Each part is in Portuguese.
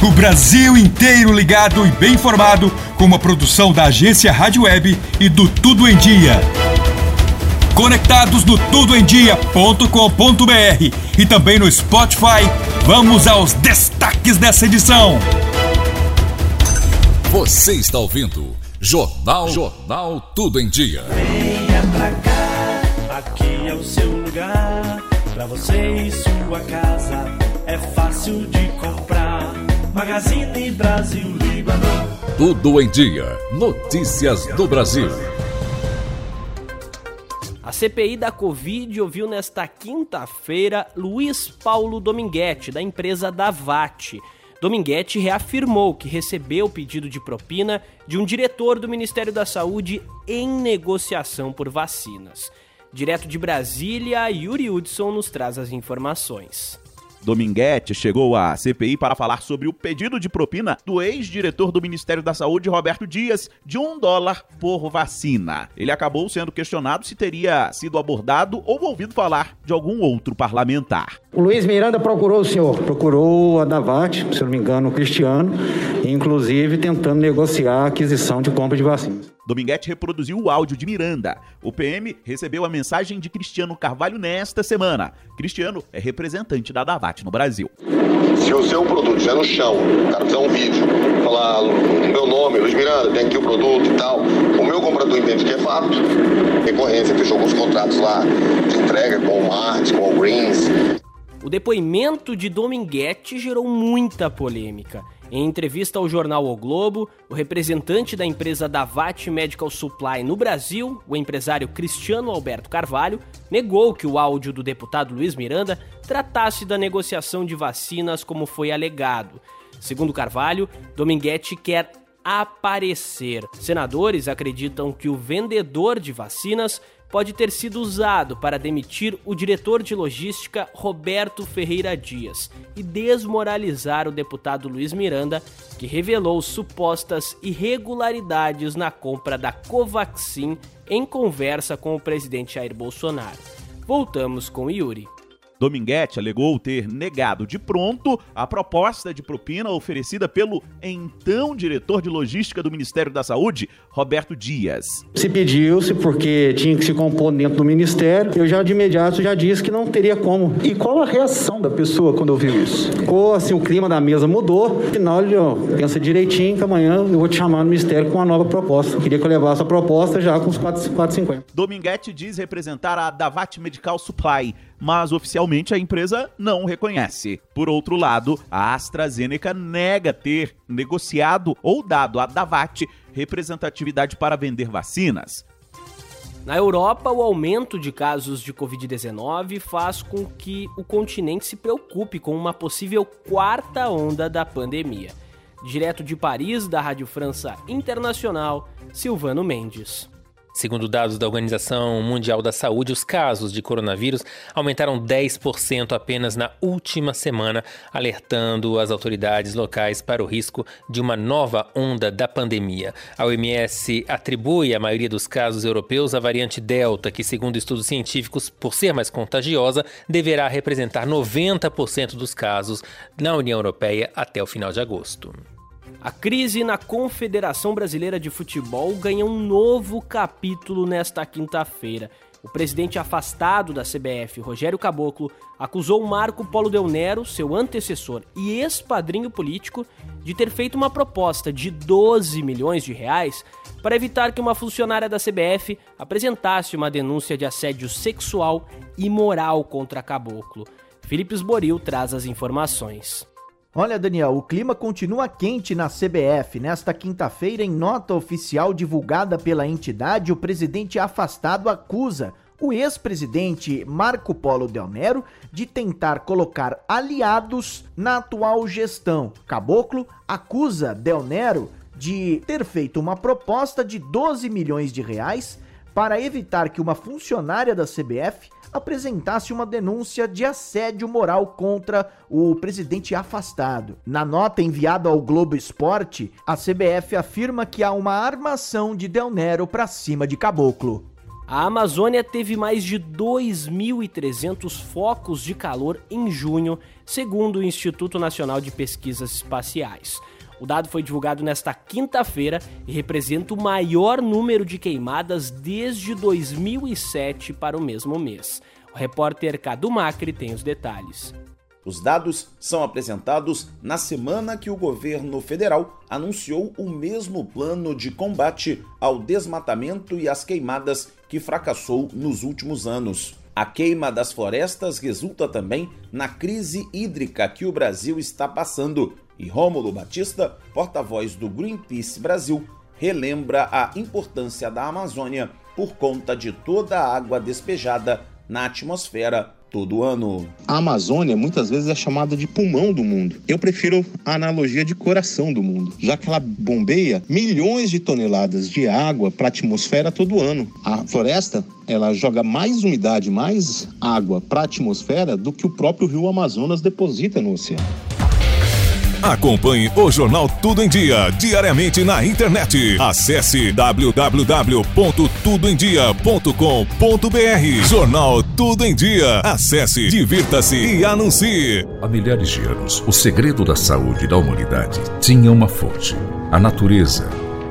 O Brasil inteiro ligado e bem informado com uma produção da agência Rádio Web e do Tudo em Dia. Conectados no tudoemdia.com.br e também no Spotify, vamos aos destaques dessa edição. Você está ouvindo Jornal Jornal Tudo em Dia. Venha pra cá, aqui é o seu lugar. Pra você e sua casa é fácil de. Magazine Brasil Líbano. Tudo em Dia. Notícias do Brasil. A CPI da Covid ouviu nesta quinta-feira Luiz Paulo Dominguete, da empresa Davat. Dominguete reafirmou que recebeu o pedido de propina de um diretor do Ministério da Saúde em negociação por vacinas. Direto de Brasília, Yuri Hudson nos traz as informações. Dominguete chegou à CPI para falar sobre o pedido de propina do ex-diretor do Ministério da Saúde, Roberto Dias, de um dólar por vacina. Ele acabou sendo questionado se teria sido abordado ou ouvido falar de algum outro parlamentar. O Luiz Miranda procurou o senhor? Procurou a Davat, se não me engano, o Cristiano, inclusive tentando negociar a aquisição de compra de vacinas. Dominguete reproduziu o áudio de Miranda. O PM recebeu a mensagem de Cristiano Carvalho nesta semana. Cristiano é representante da Davat no Brasil. Se o seu produto estiver no chão, o cara fizer um vídeo, falar o meu nome, Luiz Miranda, tem aqui o produto e tal, o meu comprador entende que é fato, recorrência, fechou alguns contratos lá de entrega com o Mart, com o Greens. O depoimento de Dominguete gerou muita polêmica. Em entrevista ao jornal O Globo, o representante da empresa Davat Medical Supply no Brasil, o empresário Cristiano Alberto Carvalho, negou que o áudio do deputado Luiz Miranda tratasse da negociação de vacinas como foi alegado. Segundo Carvalho, Dominguete quer aparecer. Senadores acreditam que o vendedor de vacinas pode ter sido usado para demitir o diretor de logística Roberto Ferreira Dias e desmoralizar o deputado Luiz Miranda, que revelou supostas irregularidades na compra da Covaxin em conversa com o presidente Jair Bolsonaro. Voltamos com Yuri. Dominguete alegou ter negado de pronto a proposta de propina oferecida pelo então diretor de logística do Ministério da Saúde, Roberto Dias. Se pediu-se porque tinha que se compor dentro do ministério, eu já de imediato já disse que não teria como. E qual a reação da pessoa quando ouviu isso? Ficou assim, o clima da mesa mudou. Afinal, ele ó, pensa direitinho que amanhã eu vou te chamar no ministério com uma nova proposta. Eu queria que eu levasse a proposta já com os 4,50. Dominguete diz representar a Davat Medical Supply, mas oficialmente a empresa não reconhece. Por outro lado, a AstraZeneca nega ter negociado ou dado à Davat representatividade para vender vacinas. Na Europa, o aumento de casos de Covid-19 faz com que o continente se preocupe com uma possível quarta onda da pandemia. Direto de Paris, da Rádio França Internacional, Silvano Mendes. Segundo dados da Organização Mundial da Saúde, os casos de coronavírus aumentaram 10% apenas na última semana, alertando as autoridades locais para o risco de uma nova onda da pandemia. A OMS atribui a maioria dos casos europeus à variante Delta, que, segundo estudos científicos, por ser mais contagiosa, deverá representar 90% dos casos na União Europeia até o final de agosto. A crise na Confederação Brasileira de Futebol ganha um novo capítulo nesta quinta-feira. O presidente afastado da CBF, Rogério Caboclo, acusou Marco Polo Del Nero, seu antecessor e ex-padrinho político, de ter feito uma proposta de 12 milhões de reais para evitar que uma funcionária da CBF apresentasse uma denúncia de assédio sexual e moral contra Caboclo. Felipe Esboril traz as informações. Olha, Daniel, o clima continua quente na CBF. Nesta quinta-feira, em nota oficial divulgada pela entidade, o presidente afastado acusa o ex-presidente Marco Polo Del Nero de tentar colocar aliados na atual gestão. Caboclo acusa Del Nero de ter feito uma proposta de 12 milhões de reais para evitar que uma funcionária da CBF apresentasse uma denúncia de assédio moral contra o presidente afastado. Na nota enviada ao Globo Esporte, a CBF afirma que há uma armação de Del Nero para cima de Caboclo. A Amazônia teve mais de 2.300 focos de calor em junho, segundo o Instituto Nacional de Pesquisas Espaciais. O dado foi divulgado nesta quinta-feira e representa o maior número de queimadas desde 2007 para o mesmo mês. O repórter Cadu Macri tem os detalhes. Os dados são apresentados na semana que o governo federal anunciou o mesmo plano de combate ao desmatamento e às queimadas que fracassou nos últimos anos. A queima das florestas resulta também na crise hídrica que o Brasil está passando, e Rômulo Batista, porta-voz do Greenpeace Brasil, relembra a importância da Amazônia por conta de toda a água despejada na atmosfera todo ano. A Amazônia muitas vezes é chamada de pulmão do mundo. Eu prefiro a analogia de coração do mundo, já que ela bombeia milhões de toneladas de água para a atmosfera todo ano. A floresta ela joga mais umidade, mais água para a atmosfera do que o próprio rio Amazonas deposita no oceano. Acompanhe o Jornal Tudo em Dia diariamente na internet. Acesse www.tudoemdia.com.br. Jornal Tudo em Dia. Acesse, divirta-se e anuncie. Há milhares de anos, o segredo da saúde da humanidade tinha uma fonte: a natureza.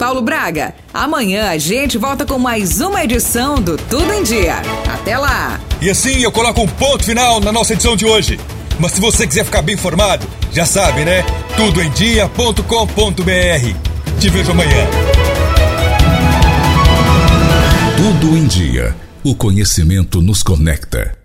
Paulo Braga, amanhã a gente volta com mais uma edição do Tudo em Dia. Até lá! E assim eu coloco um ponto final na nossa edição de hoje. Mas se você quiser ficar bem informado, já sabe, né? tudoemdia.com.br. Te vejo amanhã. Tudo em Dia. O conhecimento nos conecta.